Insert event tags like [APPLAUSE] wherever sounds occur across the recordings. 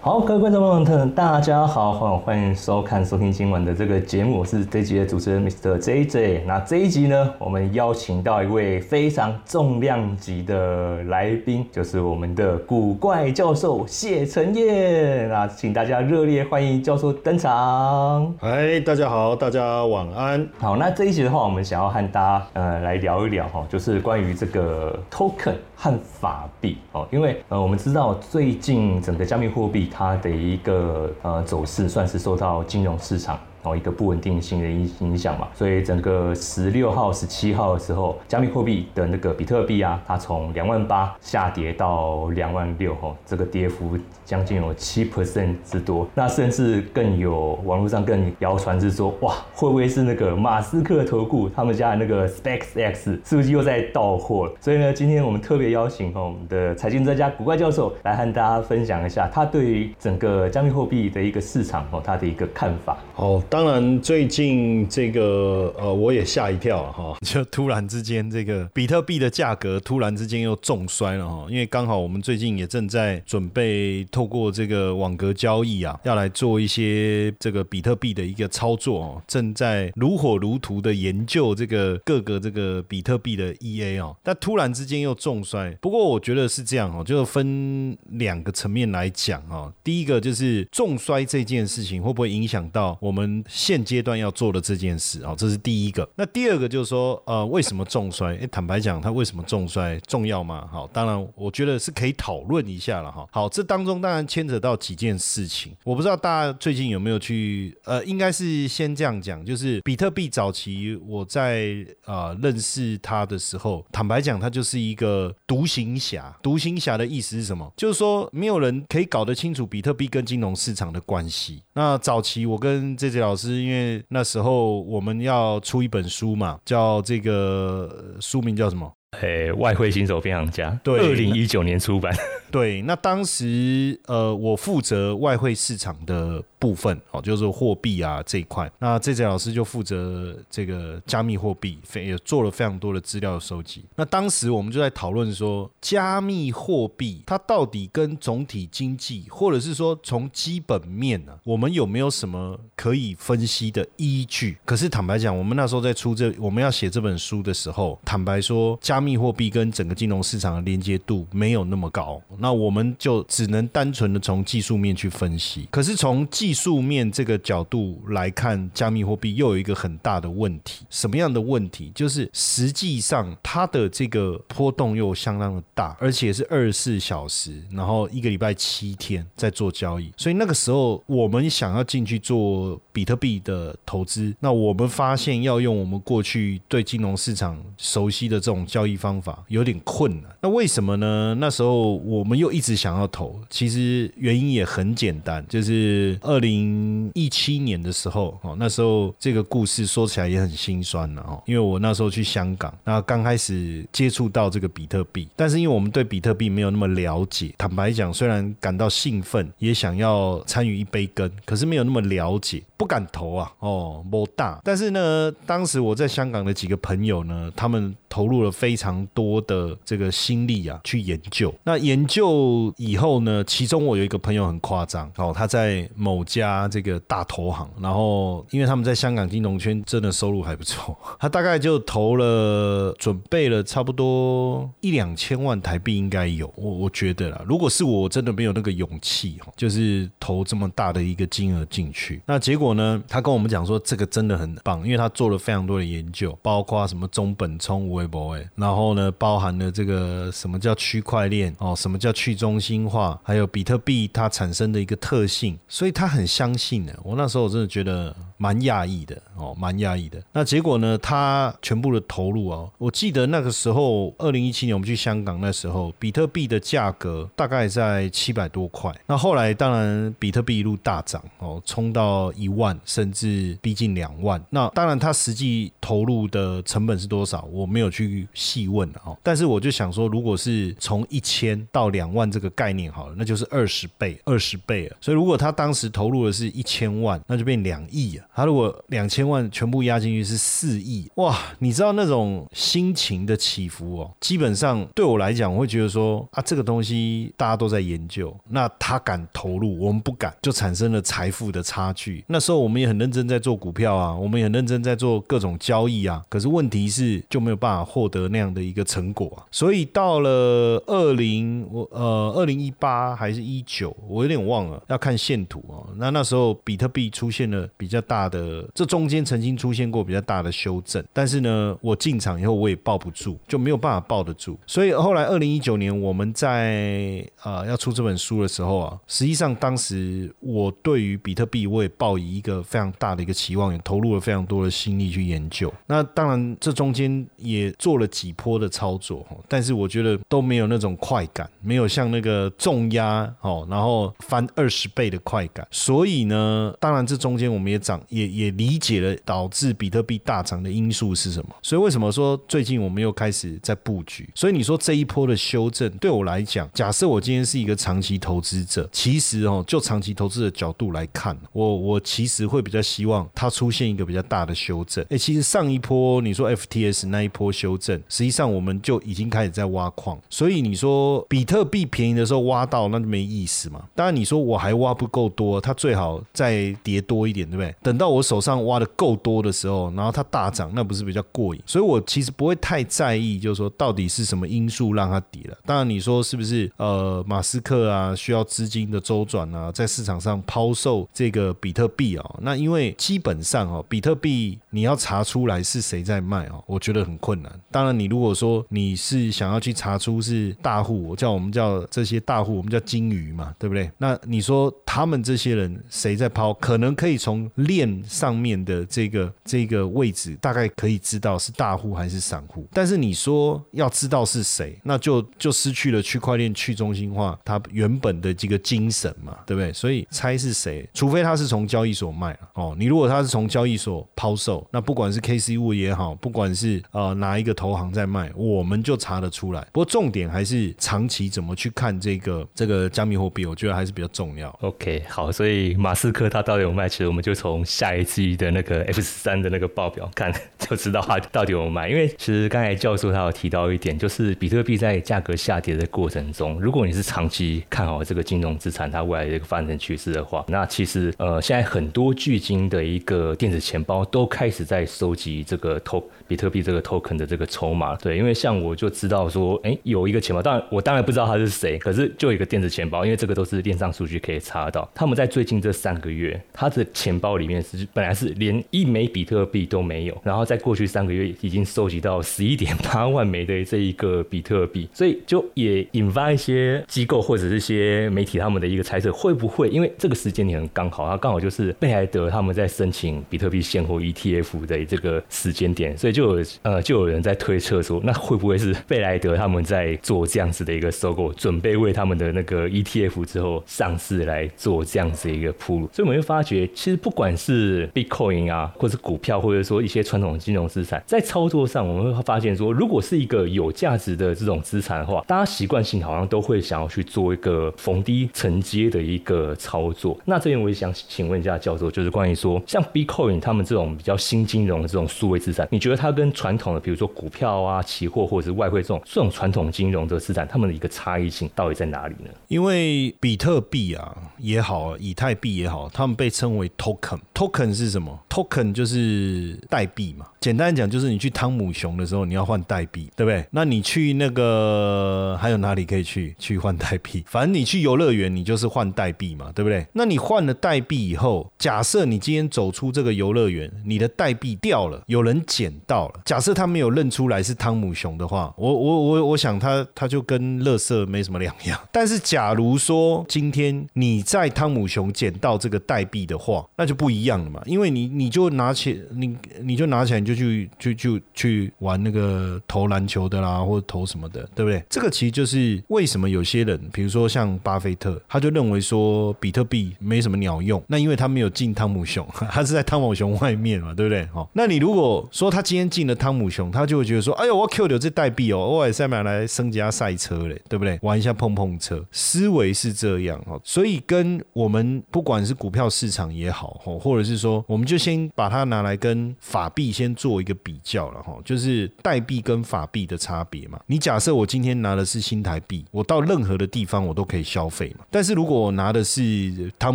好，各位观众朋友们，大家好，欢迎收看、收听今晚的这个节目，我是这集的主持人 Mr. JJ。那这一集呢，我们邀请到一位非常重量级的来宾，就是我们的古怪教授谢承彦。那请大家热烈欢迎教授登场。嗨，大家好，大家晚安。好，那这一集的话，我们想要和大家呃来聊一聊哈，就是关于这个 token 和法币哦，因为呃我们知道最近整个加密货币。它的一个呃走势算是受到金融市场。哦，一个不稳定性的影影响嘛，所以整个十六号、十七号的时候，加密货币的那个比特币啊，它从两万八下跌到两万六，哦，这个跌幅将近有七 percent 之多。那甚至更有网络上更谣传是说，哇，会不会是那个马斯克投顾他们家的那个 SpaceX 是不是又在到货了？所以呢，今天我们特别邀请哦我们的财经专家古怪教授来和大家分享一下他对于整个加密货币的一个市场哦，他的一个看法。哦。当然，最近这个呃，我也吓一跳哈，就突然之间这个比特币的价格突然之间又重摔了哈，因为刚好我们最近也正在准备透过这个网格交易啊，要来做一些这个比特币的一个操作哦，正在如火如荼的研究这个各个这个比特币的 EA 哦，但突然之间又重摔。不过我觉得是这样哦，就分两个层面来讲哦，第一个就是重摔这件事情会不会影响到我们。现阶段要做的这件事啊，这是第一个。那第二个就是说，呃，为什么重摔？哎，坦白讲，它为什么重摔重要吗？好，当然，我觉得是可以讨论一下了哈。好，这当中当然牵扯到几件事情。我不知道大家最近有没有去，呃，应该是先这样讲，就是比特币早期我在啊认识它的时候，坦白讲，它就是一个独行侠。独行侠的意思是什么？就是说没有人可以搞得清楚比特币跟金融市场的关系。那早期我跟这些老师，因为那时候我们要出一本书嘛，叫这个书名叫什么？诶，外汇新手变行家，对，二零一九年出版。[LAUGHS] 对，那当时呃，我负责外汇市场的部分哦，就是货币啊这一块。那这节老师就负责这个加密货币，非也做了非常多的资料收集。那当时我们就在讨论说，加密货币它到底跟总体经济，或者是说从基本面呢，我们有没有什么可以分析的依据？可是坦白讲，我们那时候在出这我们要写这本书的时候，坦白说，加加密货币跟整个金融市场的连接度没有那么高。那我们就只能单纯的从技术面去分析，可是从技术面这个角度来看，加密货币又有一个很大的问题。什么样的问题？就是实际上它的这个波动又相当的大，而且是二十四小时，然后一个礼拜七天在做交易。所以那个时候我们想要进去做比特币的投资，那我们发现要用我们过去对金融市场熟悉的这种交易方法有点困难。那为什么呢？那时候我。们又一直想要投，其实原因也很简单，就是二零一七年的时候，哦，那时候这个故事说起来也很心酸了哦，因为我那时候去香港，那刚开始接触到这个比特币，但是因为我们对比特币没有那么了解，坦白讲，虽然感到兴奋，也想要参与一杯羹，可是没有那么了解，不敢投啊，哦，不大。但是呢，当时我在香港的几个朋友呢，他们投入了非常多的这个心力啊，去研究，那研究。以后呢，其中我有一个朋友很夸张哦，他在某家这个大投行，然后因为他们在香港金融圈真的收入还不错，[LAUGHS] 他大概就投了准备了差不多一两千万台币应该有，我我觉得啦，如果是我真的没有那个勇气哈，就是投这么大的一个金额进去，那结果呢，他跟我们讲说这个真的很棒，因为他做了非常多的研究，包括什么中本聪、微博哎，然然后呢，包含了这个什么叫区块链哦，什么叫去中心化，还有比特币它产生的一个特性，所以他很相信的。我那时候我真的觉得蛮讶异的哦，蛮讶异的。那结果呢，他全部的投入哦，我记得那个时候二零一七年我们去香港那时候，比特币的价格大概在七百多块。那后来当然比特币一路大涨哦，冲到一万，甚至逼近两万。那当然他实际投入的成本是多少，我没有去问哦。但是我就想说，如果是从一千到两万这个概念好了，那就是二十倍，二十倍了。所以如果他当时投入的是一千万，那就变两亿啊。他如果两千万全部压进去是四亿，哇！你知道那种心情的起伏哦，基本上对我来讲，我会觉得说啊，这个东西大家都在研究，那他敢投入，我们不敢，就产生了财富的差距。那时候我们也很认真在做股票啊，我们也很认真在做各种交易啊，可是问题是就没有办法获得那样的一个成果啊。所以到了二零我呃二零一八还是一九，我有点忘了，要看线图哦。那那时候比特币出现了比较大的，这中间曾经出现过比较大的修正，但是呢，我进场以后我也抱不住，就没有办法抱得住。所以后来二零一九年我们在呃要出这本书的时候啊，实际上当时我对于比特币我也抱以一个非常大的一个期望，也投入了非常多的心力去研究。那当然这中间也做了几波的操作，但是我觉得都没有那种快感，没有像那个重压哦，然后翻二十倍的快感。所以呢，当然这中间我们也涨，也也理解了导致比特币大涨的因素是什么。所以为什么说最近我们又开始在布局？所以你说这一波的修正对我来讲，假设我今天是一个长期投资者，其实哦，就长期投资的角度来看，我我其实会比较希望它出现一个比较大的修正。哎，其实上一波你说 FTS 那一波修正，实际上我们就已经开始在挖矿。所以你说比特币便宜的时候挖到，那就没意思嘛。当然你说我还挖不够多，它最好再跌多一点，对不对？等到我手上挖的够多的时候，然后它大涨，那不是比较过瘾？所以我其实不会太在意，就是说到底是什么因素让它跌了。当然你说是不是呃马斯克啊需要资金的周转啊，在市场上抛售这个比特币啊？那因为基本上哦，比特币你要查出来是谁在卖哦，我觉得很困难。当然你如果说你是想要去查出是大户，我叫我们叫这些大户，我们叫金鱼嘛，对不对？那你说他们这些人谁在抛，可能可以从链上面的这个这个位置大概可以知道是大户还是散户。但是你说要知道是谁，那就就失去了区块链去中心化它原本的这个精神嘛，对不对？所以猜是谁，除非他是从交易所卖哦。你如果他是从交易所抛售，那不管是 KC 物也好，不管是呃哪一个投行在卖，我们就查得出来。不过重点还是长期怎么去看这个这个加密货币，我觉得还是比较重要。OK，好，所以马斯克他到底有卖，其实我们就从下一季的那个 F 三的那个报表看 [LAUGHS] 就知道他到底有卖。因为其实刚才教授他有提到一点，就是比特币在价格下跌的过程中，如果你是长期看好这个金融资产它未来的一个发展趋势的话，那其实呃现在很多巨金的一个电子钱包都开始在收集这个 to 比特币这个 token 的这个筹码。对，因为像我就知道说，哎，有一个钱包，当然我当然不知道他是谁，可是就一个电子钱包，因为这个都是链上数据可以查到。他们在最近这三个月，他的钱包里面是本来是连一枚比特币都没有，然后在过去三个月已经收集到十一点八万枚的这一个比特币，所以就也引发一些机构或者是一些媒体他们的一个猜测，会不会因为这个时间点刚好，它刚好就是贝莱德他们在申请比特币现货 ETF 的这个时间点，所以就有呃就有人在推测说，那会不会是贝莱德他们在做这样子的一个收购，准备为他们的那个 ETF 之后上市来做这样子一个铺路？所以我们会发觉，其实不管是 Bitcoin 啊，或是股票，或者说一些传统金融资产，在操作上，我们会发现说，如果是一个有价值的这种资产的话，大家习惯性好像都会想要去做一个逢低承接的一个操作。那这边我也想请问一下教授，就是关于说，像 Bitcoin 他们这种比较新金融的这种数位资产，你觉得它跟传统的比如说股票、啊期货或者是外汇这种这种传统金融的资产，它们的一个差异性到底在哪里呢？因为比特币啊也好，以太币也好，他们被称为 token。token 是什么？token 就是代币嘛。简单讲，就是你去汤姆熊的时候，你要换代币，对不对？那你去那个还有哪里可以去去换代币？反正你去游乐园，你就是换代币嘛，对不对？那你换了代币以后，假设你今天走出这个游乐园，你的代币掉了，有人捡到了，假设他没有认出来是汤姆熊的话，我我我我想他他就跟乐色没什么两样。[LAUGHS] 但是假如说今天你在汤姆熊捡到这个代币的话，那就不一样了嘛，因为你你就拿起你你就拿起来你就去就就去玩那个投篮球的啦，或者投什么的，对不对？这个其实就是为什么有些人，比如说像巴菲特，他就认为说比特币没什么鸟用，那因为他没有进汤姆熊，[LAUGHS] 他是在汤姆熊外面嘛，对不对？哦，那你如果说他今天进了汤姆熊，他就会觉得说，哎我 Q 掉这代币哦，我也是买来升级下赛车嘞，对不对？玩一下碰碰车，思维是这样哦，所以跟我们不管是股票市场也好，哦，或者是说，我们就先把它拿来跟法币先做一个比较了哈，就是代币跟法币的差别嘛。你假设我今天拿的是新台币，我到任何的地方我都可以消费嘛，但是如果我拿的是汤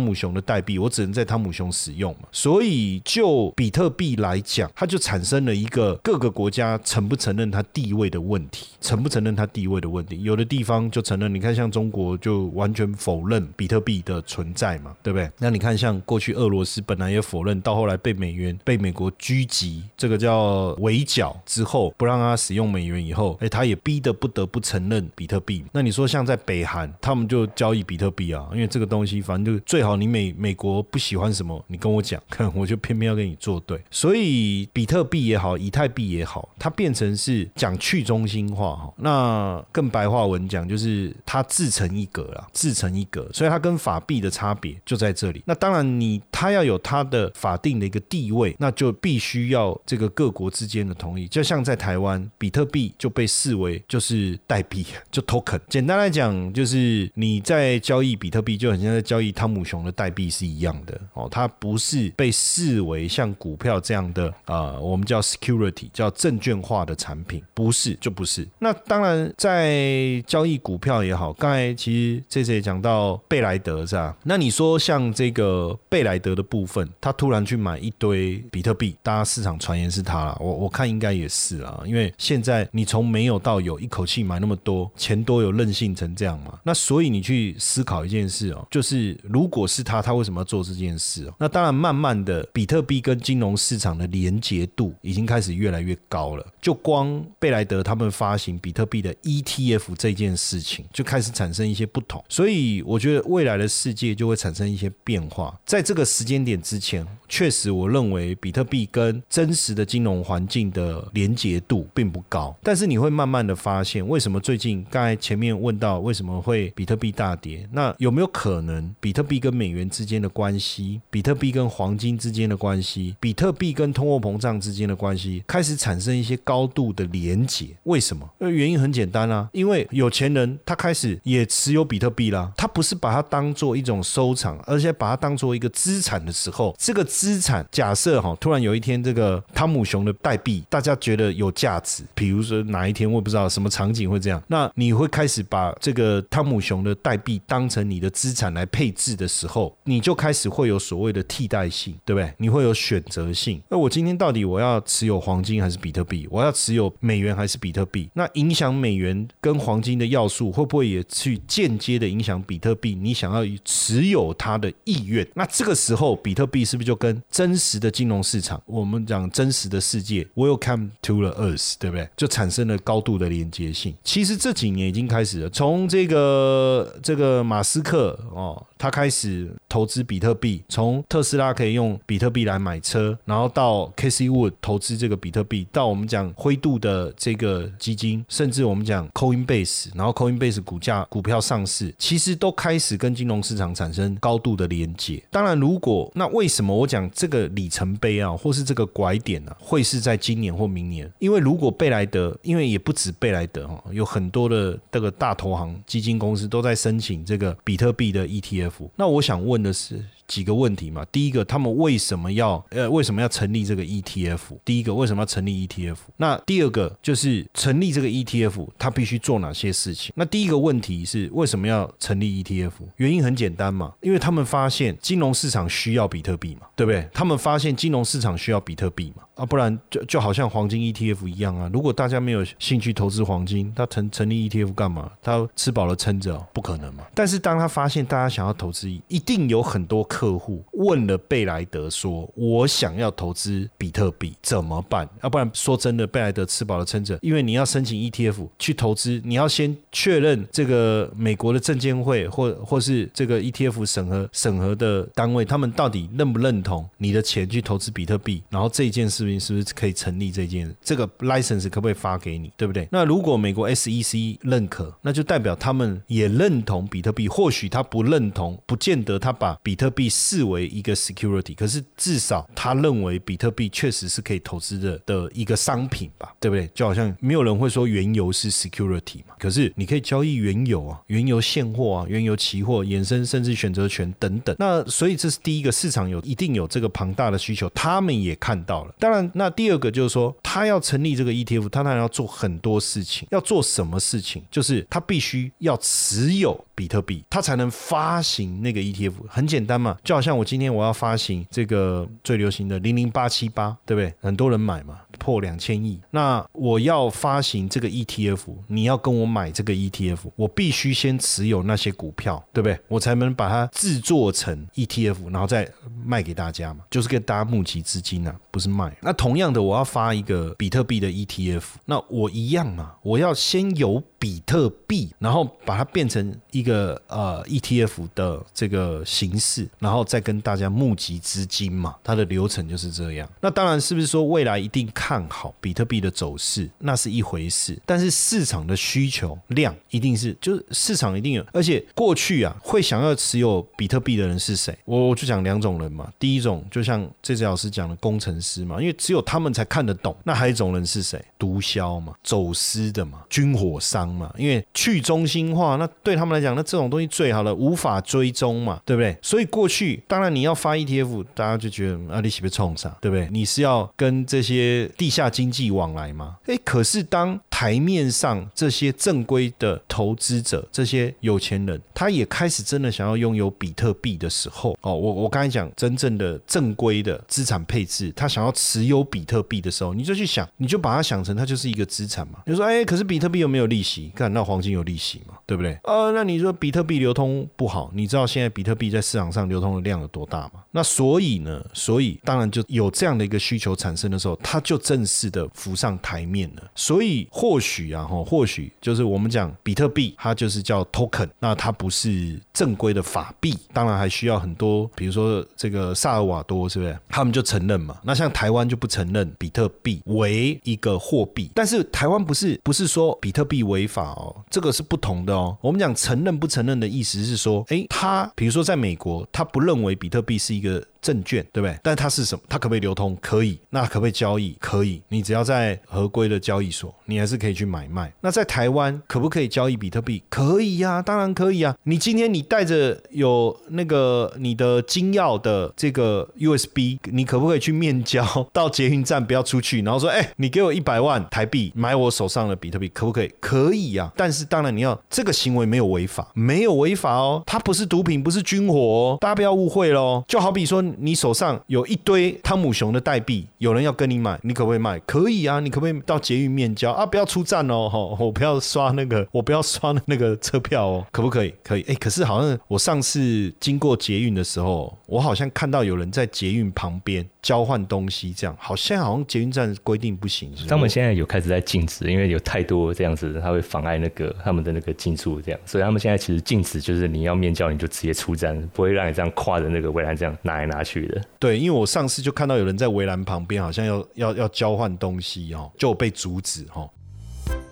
姆熊的代币，我只能在汤姆熊使用嘛，所以就比特币来讲，它就产生了一个各个国家成不成承认它地位的问题，承不承认它地位的问题。有的地方就承认，你看像中国就完全否认比特币的存在嘛，对不对？那你看像过去俄罗斯本来也否认，到后来被美元被美国狙击，这个叫围剿之后，不让他使用美元以后，哎，他也逼得不得不承认比特币。那你说像在北韩，他们就交易比特币啊，因为这个东西反正就最好你美美国不喜欢什么，你跟我讲，[LAUGHS] 我就偏偏要跟你作对。所以比特币也好，以太币也好，它变成是讲去中心化哈。那更白话文讲，就是它自成一格了，自成一格。所以它跟法币的差别就在这里。那当然，你它要有它的法定的一个地位，那就必须要这个各国之间的同意。就像在台湾，比特币就被视为就是代币，[LAUGHS] 就 token。简单来讲，就是你在交易比特币，就很像在交易汤姆熊的代币是一样的哦。它不是被视为像股票这样的啊，我们叫 security，叫证券化的产产品，不是就不是。那当然，在交易股票也好，刚才其实这次也讲到贝莱德是吧？那你说像这个贝莱德的部分，他突然去买一堆比特币，大家市场传言是他了，我我看应该也是啊，因为现在你从没有到有，一口气买那么多，钱多有任性成这样嘛？那所以你去思考一件事哦，就是如果是他，他为什么要做这件事哦？那当然，慢慢的，比特币跟金融市场的连结度已经开始越来越高了。就光贝莱德他们发行比特币的 ETF 这件事情，就开始产生一些不同。所以我觉得未来的世界就会产生一些变化。在这个时间点之前，确实我认为比特币跟真实的金融环境的连结度并不高。但是你会慢慢的发现，为什么最近刚才前面问到为什么会比特币大跌？那有没有可能比特币跟美元之间的关系，比特币跟黄金之间的关系，比特币跟通货膨胀之间的关系开始产生一些高度的连结？为什么？呃，原因很简单啊，因为有钱人他开始也持有比特币啦，他不是把它当做一种收藏，而且把它当做一个资产的时候，这个资产假设哈，突然有一天这个汤姆熊的代币大家觉得有价值，比如说哪一天我也不知道什么场景会这样，那你会开始把这个汤姆熊的代币当成你的资产来配置的时候，你就开始会有所谓的替代性，对不对？你会有选择性。那我今天到底我要持有黄金还是比特币？我要持有美元还是比特币？那影响美元跟黄金的要素会不会也去间接的影响比特币？你想要持有它的意愿？那这个时候，比特币是不是就跟真实的金融市场，我们讲真实的世界，Welcome to the Earth，对不对？就产生了高度的连接性。其实这几年已经开始了，从这个这个马斯克哦。他开始投资比特币，从特斯拉可以用比特币来买车，然后到 Casey Wood 投资这个比特币，到我们讲灰度的这个基金，甚至我们讲 Coinbase，然后 Coinbase 股价股票上市，其实都开始跟金融市场产生高度的连接。当然，如果那为什么我讲这个里程碑啊，或是这个拐点呢，会是在今年或明年？因为如果贝莱德，因为也不止贝莱德哈，有很多的这个大投行基金公司都在申请这个比特币的 ETF。那我想问的是。几个问题嘛，第一个，他们为什么要呃为什么要成立这个 ETF？第一个，为什么要成立 ETF？那第二个就是成立这个 ETF，它必须做哪些事情？那第一个问题是为什么要成立 ETF？原因很简单嘛，因为他们发现金融市场需要比特币嘛，对不对？他们发现金融市场需要比特币嘛，啊，不然就就好像黄金 ETF 一样啊。如果大家没有兴趣投资黄金，他成成立 ETF 干嘛？他吃饱了撑着，不可能嘛。但是当他发现大家想要投资，一定有很多。客户问了贝莱德说：“我想要投资比特币，怎么办？”要不然说真的，贝莱德吃饱了撑着，因为你要申请 ETF 去投资，你要先确认这个美国的证监会或或是这个 ETF 审核审核的单位，他们到底认不认同你的钱去投资比特币？然后这件事情是不是可以成立？这件这个 license 可不可以发给你？对不对？那如果美国 SEC 认可，那就代表他们也认同比特币。或许他不认同，不见得他把比特币币视为一个 security，可是至少他认为比特币确实是可以投资的的一个商品吧？对不对？就好像没有人会说原油是 security 嘛，可是你可以交易原油啊，原油现货啊，原油期货、衍生甚至选择权等等。那所以这是第一个市场有一定有这个庞大的需求，他们也看到了。当然，那第二个就是说，他要成立这个 ETF，他当然要做很多事情。要做什么事情？就是他必须要持有比特币，他才能发行那个 ETF。很简单嘛，就好像我今天我要发行这个最流行的零零八七八，对不对？很多人买嘛。破两千亿，那我要发行这个 ETF，你要跟我买这个 ETF，我必须先持有那些股票，对不对？我才能把它制作成 ETF，然后再卖给大家嘛，就是给大家募集资金啊，不是卖。那同样的，我要发一个比特币的 ETF，那我一样嘛，我要先有比特币，然后把它变成一个呃 ETF 的这个形式，然后再跟大家募集资金嘛，它的流程就是这样。那当然是不是说未来一定？看好比特币的走势，那是一回事。但是市场的需求量一定是，就是市场一定有。而且过去啊，会想要持有比特币的人是谁？我我就讲两种人嘛。第一种就像这次老师讲的工程师嘛，因为只有他们才看得懂。那还有一种人是谁？毒枭嘛，走私的嘛，军火商嘛。因为去中心化，那对他们来讲，那这种东西最好了，无法追踪嘛，对不对？所以过去当然你要发 ETF，大家就觉得啊，你是不冲上？对不对？你是要跟这些。地下经济往来吗？诶，可是当台面上这些正规的投资者、这些有钱人，他也开始真的想要拥有比特币的时候，哦，我我刚才讲真正的正规的资产配置，他想要持有比特币的时候，你就去想，你就把它想成它就是一个资产嘛。你说，哎，可是比特币有没有利息？看那黄金有利息嘛，对不对？呃，那你说比特币流通不好，你知道现在比特币在市场上流通的量有多大吗？那所以呢，所以当然就有这样的一个需求产生的时候，它就正式的浮上台面了。所以或许啊，哈，或许就是我们讲比特币，它就是叫 token，那它不是正规的法币。当然还需要很多，比如说这个萨尔瓦多，是不是？他们就承认嘛。那像台湾就不承认比特币为一个货币。但是台湾不是不是说比特币违法哦，这个是不同的哦。我们讲承认不承认的意思是说，诶，他比如说在美国，他不认为比特币是一个。证券对不对？但它是什么？它可不可以流通？可以。那可不可以交易？可以。你只要在合规的交易所，你还是可以去买卖。那在台湾可不可以交易比特币？可以呀，当然可以啊。你今天你带着有那个你的金钥的这个 USB，你可不可以去面交到捷运站？不要出去，然后说，哎，你给我一百万台币买我手上的比特币，可不可以？可以呀。但是当然你要这个行为没有违法，没有违法哦。它不是毒品，不是军火哦，大家不要误会喽。就好比说。你手上有一堆汤姆熊的代币，有人要跟你买，你可不可以卖？可以啊，你可不可以到捷运面交啊？不要出站哦，哈，[LAUGHS] 我不要刷那个，[LAUGHS] 我不要刷那个车票哦，可不可以？可以，哎，可是好像我上次经过捷运的时候，我好像看到有人在捷运旁边。交换东西这样，好像好像捷运站规定不行。他们现在有开始在禁止，因为有太多这样子，他会妨碍那个他们的那个进出这样，所以他们现在其实禁止，就是你要面交你就直接出站，不会让你这样跨着那个围栏这样拿来拿去的。对，因为我上次就看到有人在围栏旁边，好像要要要交换东西哦，就被阻止哦。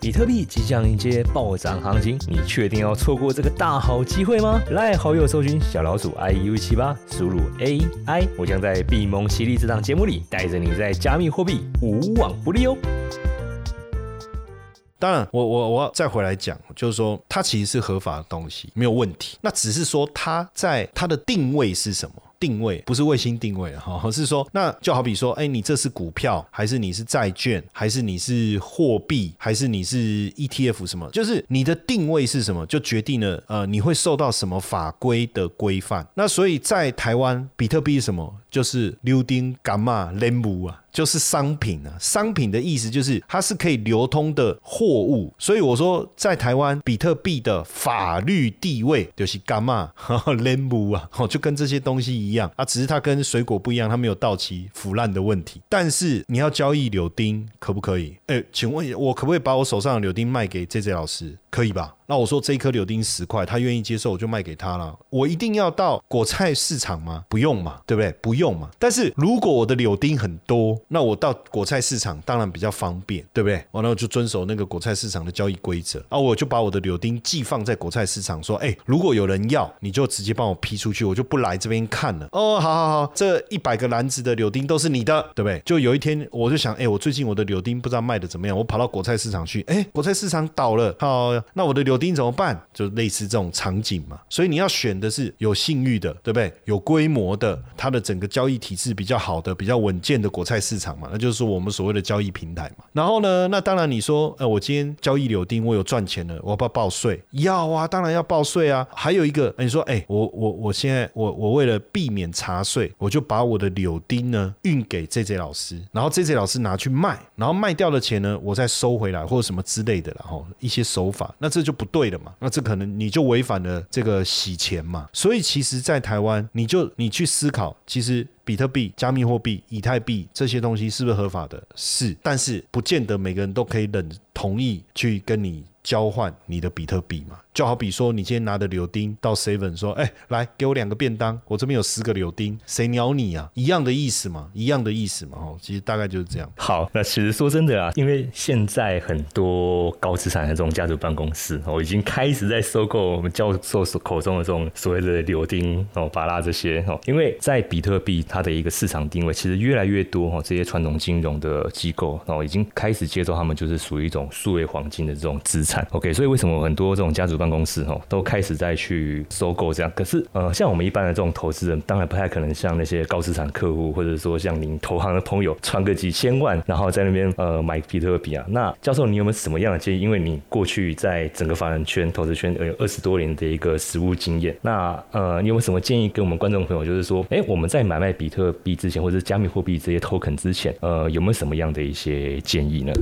比特币即将迎接暴涨行情，你确定要错过这个大好机会吗？来好友搜寻小老鼠 i u 七八，输入 a i，我将在币蒙犀利这档节目里带着你在加密货币无往不利哦。当然，我我我要再回来讲，就是说它其实是合法的东西，没有问题。那只是说它在它的定位是什么？定位不是卫星定位哈，是说那就好比说，哎，你这是股票，还是你是债券，还是你是货币，还是你是 ETF 什么？就是你的定位是什么，就决定了呃，你会受到什么法规的规范。那所以在台湾，比特币是什么？就是溜丁伽马连姆啊。就是商品啊，商品的意思就是它是可以流通的货物，所以我说在台湾比特币的法律地位就是干嘛 [LAUGHS] lembu 啊，就跟这些东西一样啊，只是它跟水果不一样，它没有到期腐烂的问题。但是你要交易柳丁可不可以？哎，请问我可不可以把我手上的柳丁卖给 J J 老师？可以吧？那我说这一颗柳丁十块，他愿意接受，我就卖给他了。我一定要到果菜市场吗？不用嘛，对不对？不用嘛。但是如果我的柳丁很多，那我到果菜市场当然比较方便，对不对？完了我就遵守那个果菜市场的交易规则啊，我就把我的柳丁寄放在果菜市场，说，哎，如果有人要，你就直接帮我批出去，我就不来这边看了。哦，好好好，这一百个篮子的柳丁都是你的，对不对？就有一天我就想，哎，我最近我的柳丁不知道卖的怎么样，我跑到果菜市场去，哎，果菜市场倒了，好，那我的柳丁怎么办？就类似这种场景嘛，所以你要选的是有信誉的，对不对？有规模的，它的整个交易体制比较好的、比较稳健的果菜市场嘛，那就是我们所谓的交易平台嘛。然后呢，那当然你说，呃，我今天交易柳丁，我有赚钱了，我要不要报税？要啊，当然要报税啊。还有一个，你说，哎，我我我现在我我为了避免查税，我就把我的柳丁呢运给 J J 老师，然后 J J 老师拿去卖，然后卖掉的钱呢，我再收回来或者什么之类的，然后一些手法，那这就不对的嘛。那这可能你就违反了这个洗钱嘛，所以其实，在台湾，你就你去思考，其实比特币、加密货币、以太币这些东西是不是合法的？是，但是不见得每个人都可以忍同意去跟你交换你的比特币嘛。就好比说，你今天拿的柳丁到 Seven 说：“哎，来给我两个便当，我这边有十个柳丁，谁鸟你啊？”一样的意思嘛，一样的意思嘛。哦，其实大概就是这样。好，那其实说真的啊，因为现在很多高资产的这种家族办公室哦，已经开始在收购我们教授口中的这种所谓的柳丁哦、巴拉这些哦。因为在比特币它的一个市场定位，其实越来越多哦，这些传统金融的机构哦，已经开始接受他们就是属于一种数位黄金的这种资产。OK，所以为什么很多这种家族办公室哦，都开始在去收购这样。可是，呃，像我们一般的这种投资人，当然不太可能像那些高资产客户，或者说像您投行的朋友，传个几千万，然后在那边呃买比特币啊。那教授，你有没有什么样的建议？因为你过去在整个法人圈、投资圈有二十多年的一个实务经验，那呃，你有没有什么建议给我们观众朋友？就是说，哎，我们在买卖比特币之前，或者加密货币这些 token 之前，呃，有没有什么样的一些建议呢？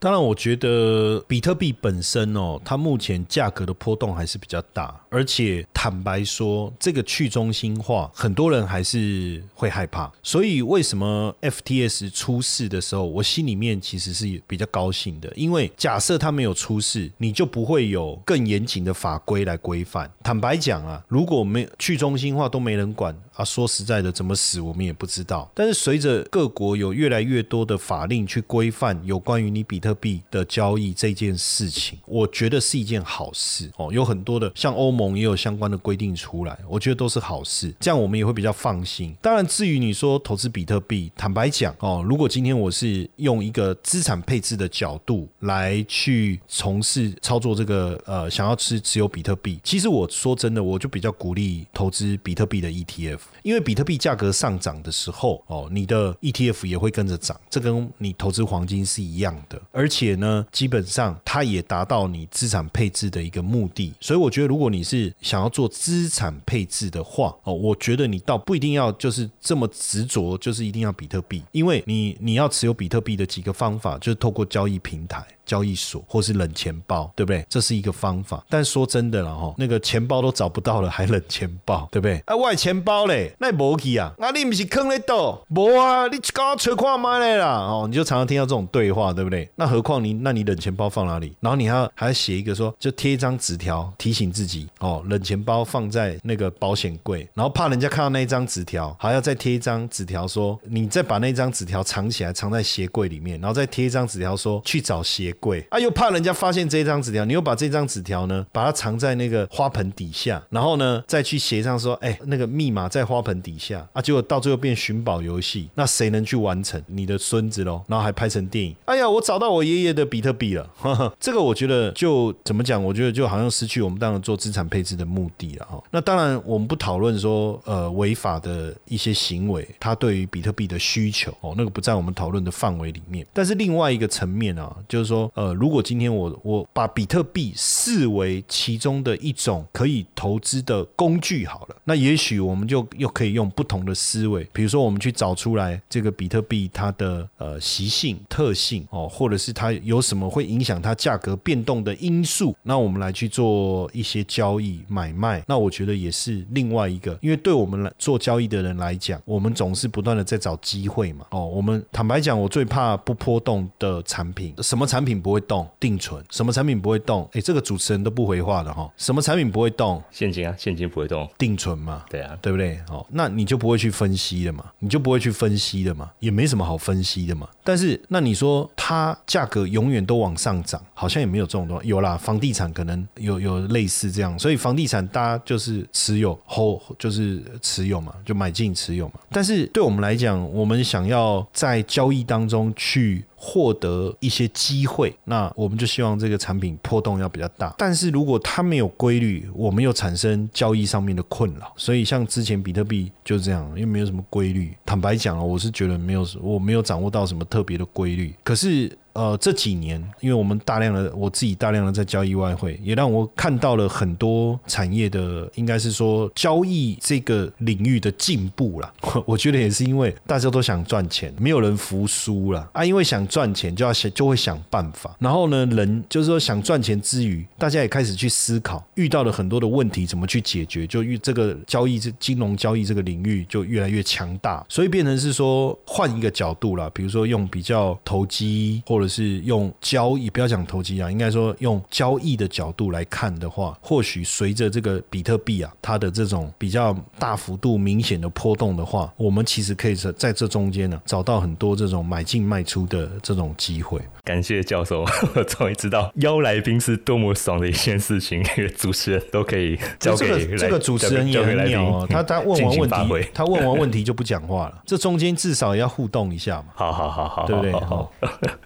当然，我觉得比特币本身哦，它目前价格的波动还是比较大，而且坦白说，这个去中心化，很多人还是会害怕。所以，为什么 FTS 出事的时候，我心里面其实是比较高兴的，因为假设它没有出事，你就不会有更严谨的法规来规范。坦白讲啊，如果没去中心化都没人管啊，说实在的，怎么死我们也不知道。但是随着各国有越来越多的法令去规范有关于你比特比特币的交易这件事情，我觉得是一件好事哦。有很多的，像欧盟盟也有相关的规定出来，我觉得都是好事。这样我们也会比较放心。当然，至于你说投资比特币，坦白讲哦，如果今天我是用一个资产配置的角度来去从事操作这个呃，想要持持有比特币，其实我说真的，我就比较鼓励投资比特币的 ETF，因为比特币价格上涨的时候哦，你的 ETF 也会跟着涨，这跟你投资黄金是一样的。而且呢，基本上它也达到你资产配置的一个目的，所以我觉得，如果你是想要做资产配置的话，哦，我觉得你倒不一定要就是这么执着，就是一定要比特币，因为你你要持有比特币的几个方法，就是透过交易平台。交易所或是冷钱包，对不对？这是一个方法。但说真的了哈，那个钱包都找不到了，还冷钱包，对不对？啊，外钱包嘞，那无去啊？啊，你不是坑在倒？无啊，你刚刚吹看买嘞啦？哦，你就常常听到这种对话，对不对？那何况你，那你冷钱包放哪里？然后你还要还要写一个说，就贴一张纸条提醒自己哦，冷钱包放在那个保险柜，然后怕人家看到那一张纸条，还要再贴一张纸条说，你再把那张纸条藏起来，藏在鞋柜里面，然后再贴一张纸条说去找鞋。柜啊，又怕人家发现这张纸条，你又把这张纸条呢，把它藏在那个花盆底下，然后呢，再去协商说，哎，那个密码在花盆底下啊，结果到最后变寻宝游戏，那谁能去完成？你的孙子喽，然后还拍成电影。哎呀，我找到我爷爷的比特币了，[LAUGHS] 这个我觉得就怎么讲？我觉得就好像失去我们当然做资产配置的目的了哈。那当然，我们不讨论说呃违法的一些行为，它对于比特币的需求哦，那个不在我们讨论的范围里面。但是另外一个层面啊，就是说。呃，如果今天我我把比特币视为其中的一种可以投资的工具好了，那也许我们就又可以用不同的思维，比如说我们去找出来这个比特币它的呃习性、特性哦，或者是它有什么会影响它价格变动的因素，那我们来去做一些交易买卖。那我觉得也是另外一个，因为对我们来做交易的人来讲，我们总是不断的在找机会嘛。哦，我们坦白讲，我最怕不波动的产品。什么产品不会动？定存。什么产品不会动？哎，这个主持人都不回话的哈。什么产品不会动？现金啊，现金不会动。定存嘛，对啊，对不对？哦，那你就不会去分析了嘛，你就不会去分析了嘛，也没什么好分析的嘛。但是，那你说它价格永远都往上涨，好像也没有这种东西。有啦，房地产可能有有类似这样，所以房地产大家就是持有后就是持有嘛，就买进持有嘛。但是对我们来讲，我们想要在交易当中去。获得一些机会，那我们就希望这个产品波动要比较大。但是如果它没有规律，我们又产生交易上面的困扰。所以像之前比特币就是这样，又没有什么规律。坦白讲啊，我是觉得没有，我没有掌握到什么特别的规律。可是。呃，这几年，因为我们大量的我自己大量的在交易外汇，也让我看到了很多产业的，应该是说交易这个领域的进步了。[LAUGHS] 我觉得也是因为大家都想赚钱，没有人服输了啊。因为想赚钱，就要想就会想办法。然后呢，人就是说想赚钱之余，大家也开始去思考，遇到了很多的问题怎么去解决，就遇这个交易这金融交易这个领域就越来越强大，所以变成是说换一个角度了，比如说用比较投机或者。是用交易，不要讲投机啊，应该说用交易的角度来看的话，或许随着这个比特币啊，它的这种比较大幅度明显的波动的话，我们其实可以在在这中间呢，找到很多这种买进卖出的这种机会。感谢教授，我终于知道邀来宾是多么爽的一件事情，主持人都可以交给这个主持人也很鸟哦，他他问完问题，他问完问题就不讲话了，这中间至少要互动一下嘛。[LAUGHS] 好好好好，对不对？好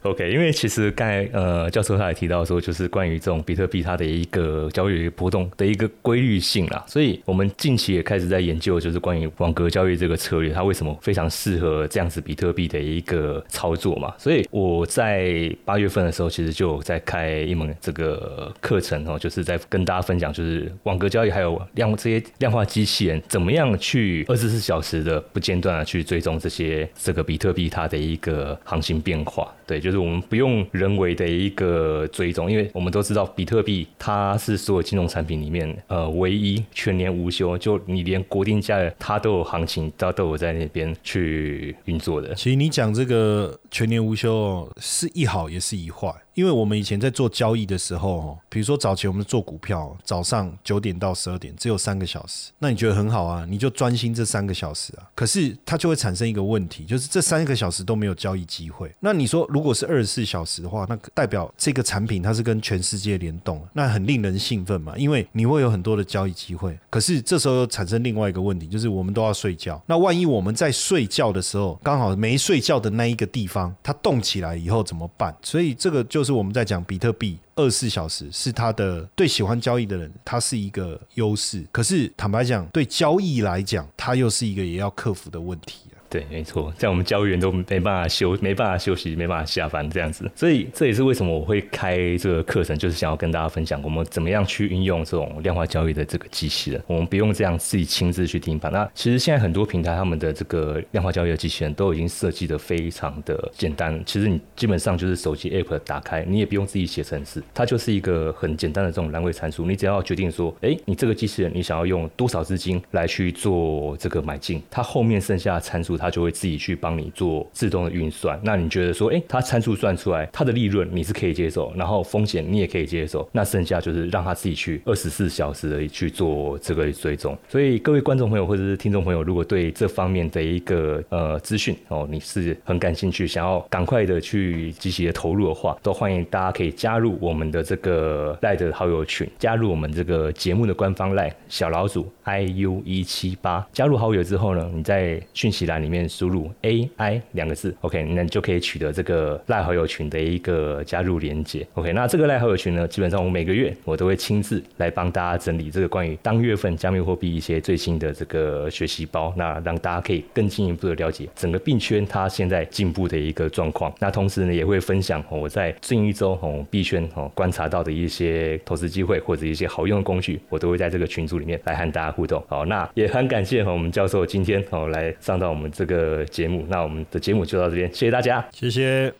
，OK。因为其实刚才呃教授他也提到说，就是关于这种比特币它的一个交易波动的一个规律性啦，所以我们近期也开始在研究，就是关于网格交易这个策略，它为什么非常适合这样子比特币的一个操作嘛？所以我在八月份的时候，其实就在开一门这个课程哦，就是在跟大家分享，就是网格交易还有量这些量化机器人怎么样去二十四小时的不间断的去追踪这些这个比特币它的一个行情变化。对，就是我们。不用人为的一个追踪，因为我们都知道比特币它是所有金融产品里面呃唯一全年无休，就你连国定假日它都有行情，它都有在那边去运作的。其实你讲这个全年无休是一好也是一坏。因为我们以前在做交易的时候，比如说早前我们做股票，早上九点到十二点只有三个小时，那你觉得很好啊？你就专心这三个小时啊。可是它就会产生一个问题，就是这三个小时都没有交易机会。那你说如果是二十四小时的话，那代表这个产品它是跟全世界联动，那很令人兴奋嘛？因为你会有很多的交易机会。可是这时候又产生另外一个问题，就是我们都要睡觉。那万一我们在睡觉的时候，刚好没睡觉的那一个地方它动起来以后怎么办？所以这个就。就是我们在讲比特币二十四小时是它的对喜欢交易的人，它是一个优势。可是坦白讲，对交易来讲，它又是一个也要克服的问题。对，没错，在我们交易员都没办法休，没办法休息，没办法下班这样子，所以这也是为什么我会开这个课程，就是想要跟大家分享我们怎么样去运用这种量化交易的这个机器人。我们不用这样自己亲自去盯盘。那其实现在很多平台他们的这个量化交易的机器人都已经设计的非常的简单。其实你基本上就是手机 app 打开，你也不用自己写程式，它就是一个很简单的这种栏位参数。你只要决定说，哎，你这个机器人你想要用多少资金来去做这个买进，它后面剩下的参数。它就会自己去帮你做自动的运算。那你觉得说，哎，它参数算出来，它的利润你是可以接受，然后风险你也可以接受。那剩下就是让它自己去二十四小时的去做这个追踪。所以各位观众朋友或者是听众朋友，如果对这方面的一个呃资讯哦，你是很感兴趣，想要赶快的去积极的投入的话，都欢迎大家可以加入我们的这个赖的好友群，加入我们这个节目的官方赖小老鼠 iu 一七八。加入好友之后呢，你在讯息栏里。面输入 AI 两个字，OK，那你就可以取得这个赖好友群的一个加入连接。OK，那这个赖好友群呢，基本上我每个月我都会亲自来帮大家整理这个关于当月份加密货币一些最新的这个学习包，那让大家可以更进一步的了解整个币圈它现在进步的一个状况。那同时呢，也会分享我在近一周哦币圈哦观察到的一些投资机会或者一些好用的工具，我都会在这个群组里面来和大家互动。好，那也很感谢我们教授今天哦来上到我们这这个节目。那我们的节目就到这边，谢谢大家，谢谢。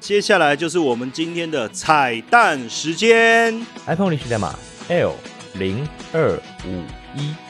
接下来就是我们今天的彩蛋时间，iPhone 领取代码 L 零二五一。